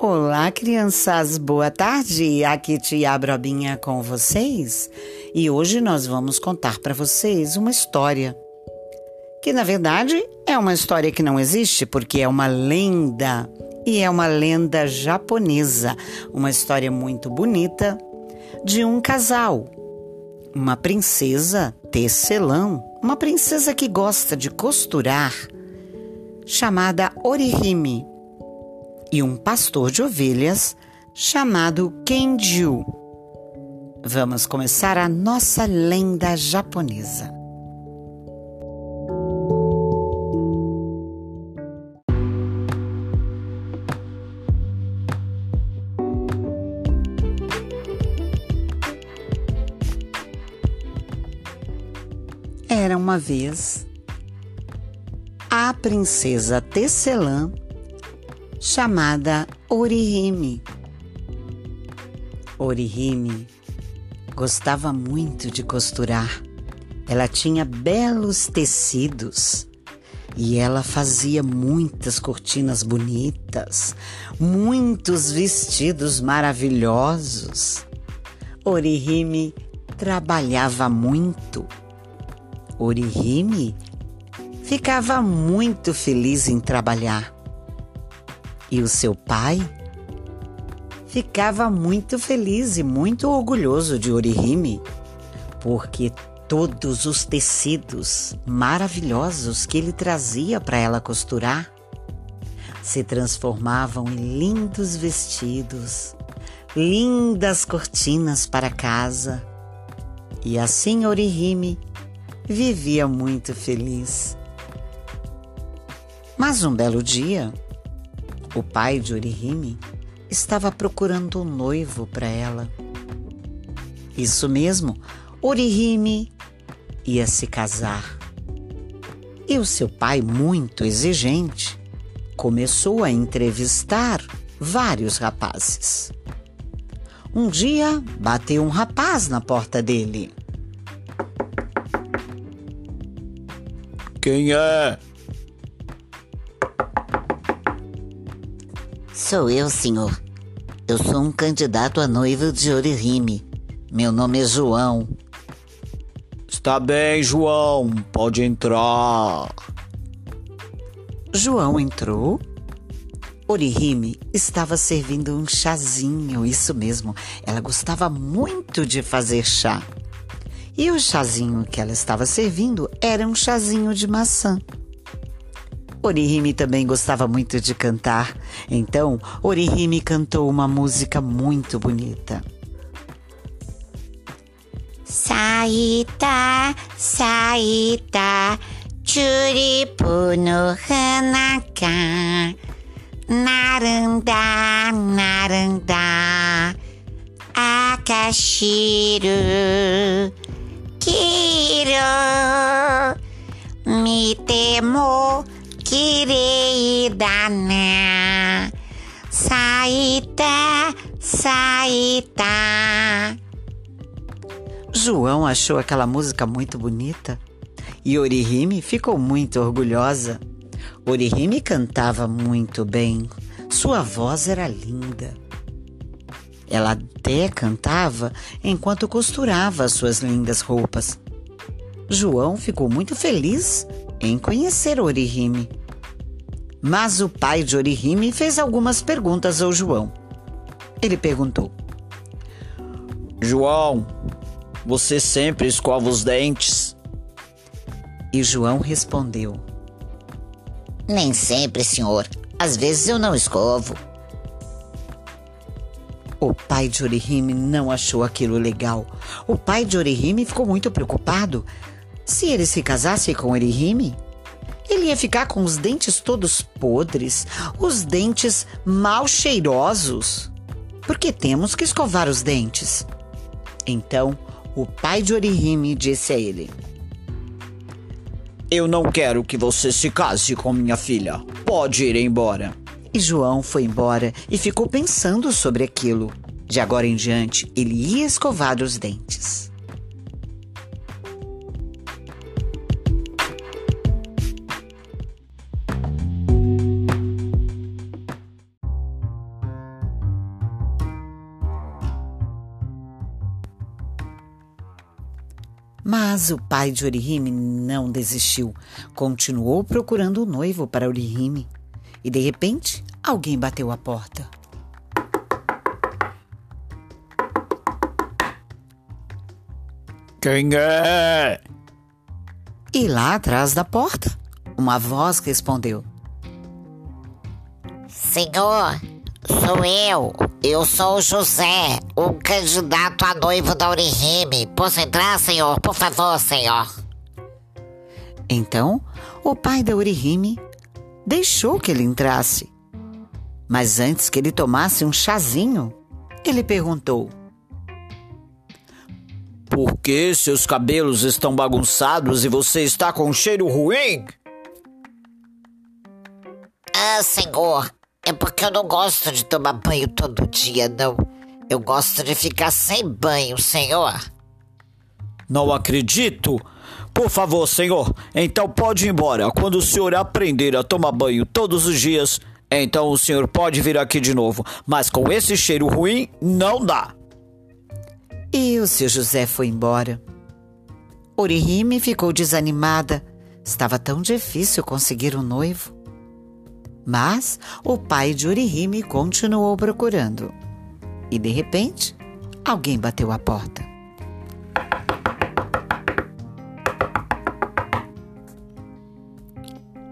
Olá, crianças, boa tarde. Aqui Tia Brobinha com vocês. E hoje nós vamos contar para vocês uma história que, na verdade, é uma história que não existe porque é uma lenda. E é uma lenda japonesa, uma história muito bonita de um casal, uma princesa tecelão, uma princesa que gosta de costurar, chamada Orihime e um pastor de ovelhas chamado Kenju. Vamos começar a nossa lenda japonesa. Era uma vez a princesa Tecelã chamada Orihime. Orihime gostava muito de costurar. Ela tinha belos tecidos e ela fazia muitas cortinas bonitas, muitos vestidos maravilhosos. Orihime trabalhava muito. Orihime ficava muito feliz em trabalhar. E o seu pai ficava muito feliz e muito orgulhoso de Orihime, porque todos os tecidos maravilhosos que ele trazia para ela costurar se transformavam em lindos vestidos, lindas cortinas para casa. E assim Orihime vivia muito feliz. Mas um belo dia, o pai de Orihime estava procurando um noivo para ela. Isso mesmo, Orihime ia se casar. E o seu pai, muito exigente, começou a entrevistar vários rapazes. Um dia bateu um rapaz na porta dele. Quem é? Sou eu, senhor. Eu sou um candidato a noivo de Orihime. Meu nome é João. Está bem, João. Pode entrar. João entrou. Orihime estava servindo um chazinho, isso mesmo. Ela gostava muito de fazer chá. E o chazinho que ela estava servindo era um chazinho de maçã. Orihime também gostava muito de cantar, então Orihime cantou uma música muito bonita. Saita, saita, churipu no hanaka. Naranda, naranda, akashiru, kiro, mitemo, querida né? Saíta, saíta. João achou aquela música muito bonita e Orihime ficou muito orgulhosa. Orihime cantava muito bem, sua voz era linda. Ela até cantava enquanto costurava suas lindas roupas. João ficou muito feliz em conhecer Orihime. Mas o pai de Orihime fez algumas perguntas ao João. Ele perguntou: João, você sempre escova os dentes? E João respondeu: Nem sempre, senhor. Às vezes eu não escovo. O pai de Orihime não achou aquilo legal. O pai de Orihime ficou muito preocupado. Se ele se casasse com Orihime, ele ia ficar com os dentes todos podres, os dentes mal cheirosos. Porque temos que escovar os dentes. Então, o pai de Orihime disse a ele: Eu não quero que você se case com minha filha. Pode ir embora. E João foi embora e ficou pensando sobre aquilo. De agora em diante, ele ia escovar os dentes. Mas o pai de Orihime não desistiu. Continuou procurando o noivo para Orihime. E de repente, alguém bateu a porta. Quem é? E lá atrás da porta, uma voz respondeu: Senhor, sou eu. Eu sou o José, o candidato a noivo da Orihime. Posso entrar, senhor? Por favor, senhor. Então, o pai da Orihime deixou que ele entrasse. Mas antes que ele tomasse um chazinho, ele perguntou: Por que seus cabelos estão bagunçados e você está com um cheiro ruim? Ah, senhor, é porque eu não gosto de tomar banho todo dia, não. Eu gosto de ficar sem banho, senhor. Não acredito. Por favor, senhor, então pode ir embora. Quando o senhor aprender a tomar banho todos os dias, então o senhor pode vir aqui de novo. Mas com esse cheiro ruim, não dá. E o seu José foi embora. Orihime ficou desanimada. Estava tão difícil conseguir um noivo. Mas o pai de Orihime continuou procurando. E de repente, alguém bateu a porta.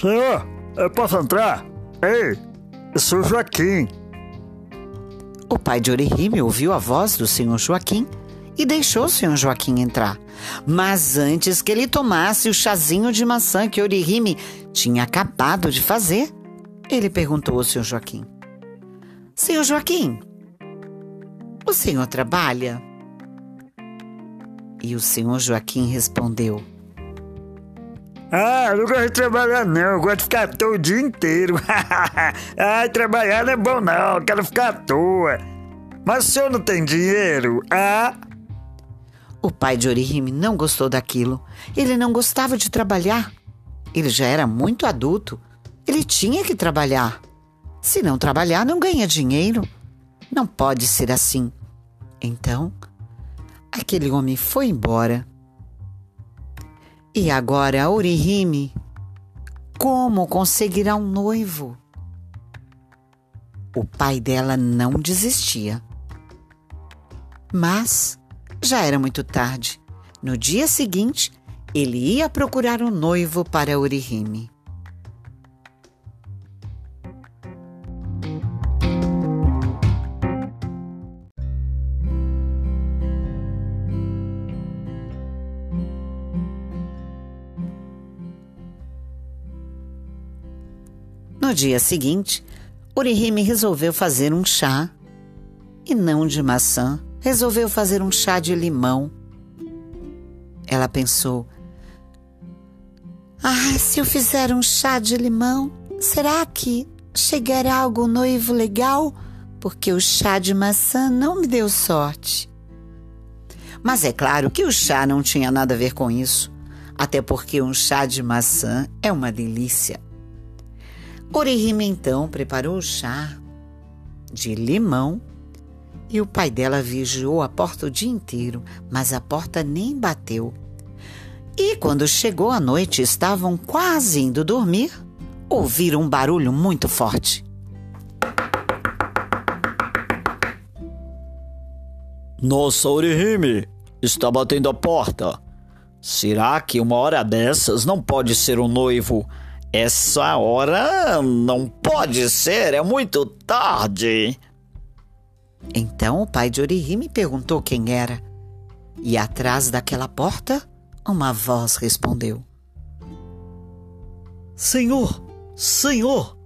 Senhor, eu posso entrar? Ei, sou Joaquim. O pai de Orihime ouviu a voz do senhor Joaquim e deixou o senhor Joaquim entrar. Mas antes que ele tomasse o chazinho de maçã que Orihime tinha acabado de fazer, ele perguntou ao senhor Joaquim: Senhor Joaquim, o senhor trabalha? E o senhor Joaquim respondeu: Ah, eu não gosto de trabalhar não, eu gosto de ficar à toa o dia inteiro. Ai, trabalhar não é bom não, eu quero ficar à toa. Mas o senhor não tem dinheiro? Ah, O pai de Orihime não gostou daquilo. Ele não gostava de trabalhar. Ele já era muito adulto. Ele tinha que trabalhar. Se não trabalhar, não ganha dinheiro. Não pode ser assim. Então, aquele homem foi embora. E agora Orihime, como conseguirá um noivo? O pai dela não desistia. Mas já era muito tarde. No dia seguinte, ele ia procurar um noivo para Orihime. Dia seguinte, Orihime resolveu fazer um chá e não de maçã. Resolveu fazer um chá de limão. Ela pensou: Ah, se eu fizer um chá de limão, será que chegará algum noivo legal? Porque o chá de maçã não me deu sorte. Mas é claro que o chá não tinha nada a ver com isso, até porque um chá de maçã é uma delícia. Orihime então preparou o chá de limão e o pai dela vigiou a porta o dia inteiro, mas a porta nem bateu. E quando chegou a noite, estavam quase indo dormir, ouviram um barulho muito forte. Nossa, Orihime, está batendo a porta. Será que uma hora dessas não pode ser um noivo? Essa hora não pode ser, é muito tarde. Então o pai de Orihime perguntou quem era. E atrás daquela porta, uma voz respondeu. Senhor, senhor,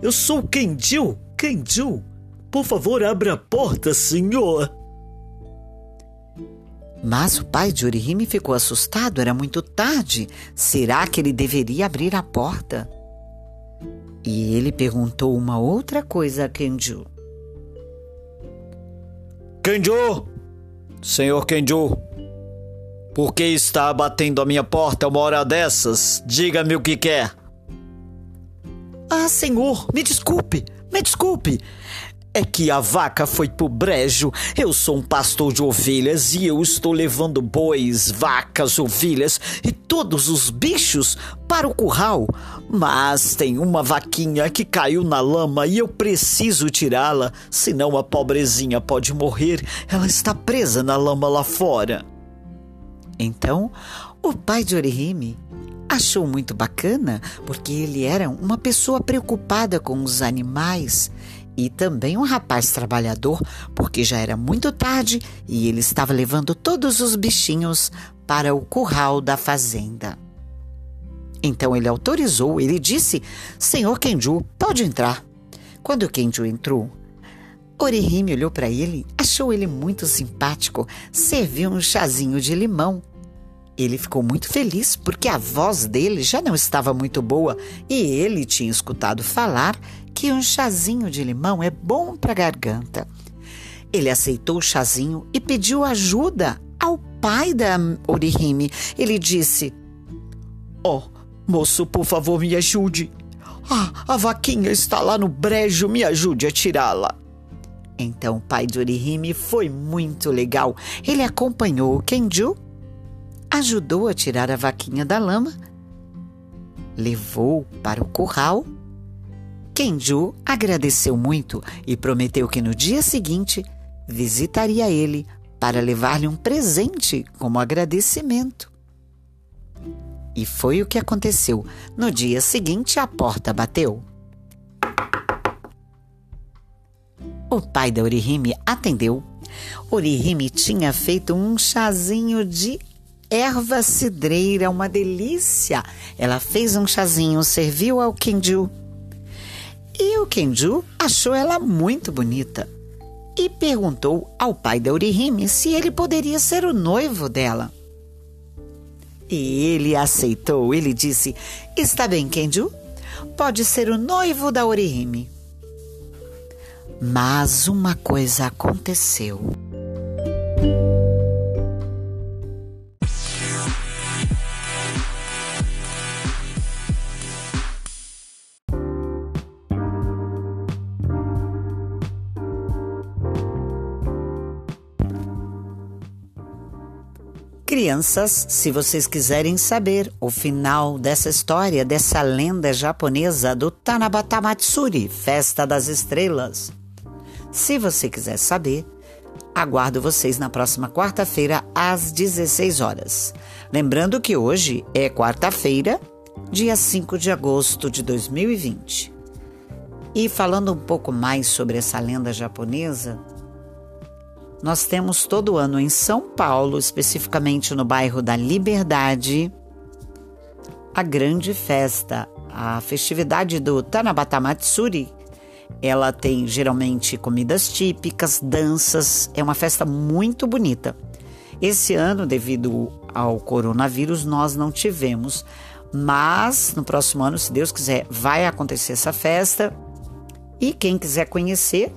eu sou Kenju, Kenju. Por favor, abra a porta, senhor. Mas o pai de Orihime ficou assustado, era muito tarde. Será que ele deveria abrir a porta? E ele perguntou uma outra coisa a Kenju. Kenjo! Senhor Kenjo! Por que está batendo a minha porta uma hora dessas? Diga-me o que quer. Ah, senhor, me desculpe, me desculpe. É que a vaca foi pro brejo. Eu sou um pastor de ovelhas e eu estou levando bois, vacas, ovelhas e todos os bichos para o curral. Mas tem uma vaquinha que caiu na lama e eu preciso tirá-la, senão a pobrezinha pode morrer. Ela está presa na lama lá fora. Então, o pai de Orihime achou muito bacana, porque ele era uma pessoa preocupada com os animais e também um rapaz trabalhador, porque já era muito tarde e ele estava levando todos os bichinhos para o curral da fazenda. Então ele autorizou, ele disse: Senhor Kenju, pode entrar. Quando Kenju entrou, Orihime olhou para ele, achou ele muito simpático, serviu um chazinho de limão. Ele ficou muito feliz porque a voz dele já não estava muito boa e ele tinha escutado falar que um chazinho de limão é bom para a garganta. Ele aceitou o chazinho e pediu ajuda ao pai da Orihime. Ele disse: Oh, moço, por favor, me ajude. Ah, a vaquinha está lá no brejo, me ajude a tirá-la. Então o pai de Orihime foi muito legal. Ele acompanhou o Kenju, ajudou a tirar a vaquinha da lama, levou para o curral Kenju agradeceu muito e prometeu que no dia seguinte visitaria ele para levar-lhe um presente como agradecimento. E foi o que aconteceu. No dia seguinte, a porta bateu. O pai da Orihime atendeu. Orihime tinha feito um chazinho de erva cidreira, uma delícia. Ela fez um chazinho, serviu ao Kenju e o Kenju achou ela muito bonita e perguntou ao pai da Orihime se ele poderia ser o noivo dela. E ele aceitou. Ele disse: Está bem, Kenju, pode ser o noivo da Orihime. Mas uma coisa aconteceu. Crianças, se vocês quiserem saber o final dessa história, dessa lenda japonesa do Tanabata Matsuri, Festa das Estrelas, se você quiser saber, aguardo vocês na próxima quarta-feira às 16 horas. Lembrando que hoje é quarta-feira, dia 5 de agosto de 2020. E falando um pouco mais sobre essa lenda japonesa, nós temos todo ano em São Paulo, especificamente no bairro da Liberdade, a grande festa, a festividade do Tanabata Matsuri. Ela tem geralmente comidas típicas, danças, é uma festa muito bonita. Esse ano, devido ao coronavírus, nós não tivemos, mas no próximo ano, se Deus quiser, vai acontecer essa festa. E quem quiser conhecer,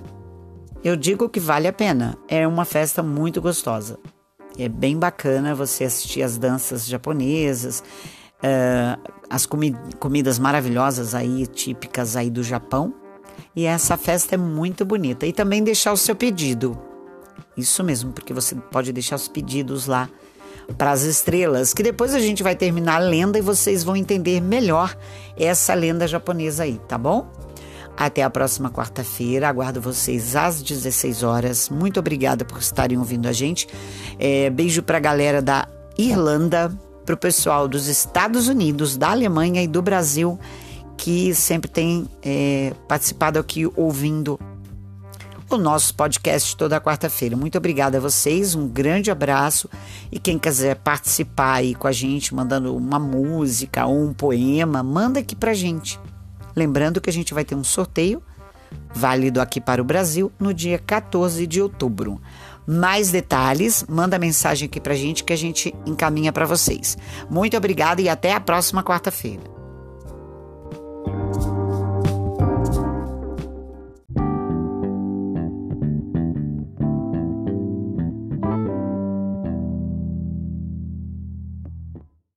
eu digo que vale a pena. É uma festa muito gostosa. É bem bacana você assistir as danças japonesas, uh, as comi comidas maravilhosas aí, típicas aí do Japão. E essa festa é muito bonita. E também deixar o seu pedido. Isso mesmo, porque você pode deixar os pedidos lá para as estrelas, que depois a gente vai terminar a lenda e vocês vão entender melhor essa lenda japonesa aí, tá bom? Até a próxima quarta-feira. Aguardo vocês às 16 horas. Muito obrigada por estarem ouvindo a gente. É, beijo para a galera da Irlanda, para o pessoal dos Estados Unidos, da Alemanha e do Brasil, que sempre tem é, participado aqui ouvindo o nosso podcast toda quarta-feira. Muito obrigada a vocês, um grande abraço e quem quiser participar aí com a gente, mandando uma música ou um poema, manda aqui pra gente. Lembrando que a gente vai ter um sorteio válido aqui para o Brasil no dia 14 de outubro. Mais detalhes, manda mensagem aqui para a gente que a gente encaminha para vocês. Muito obrigada e até a próxima quarta-feira.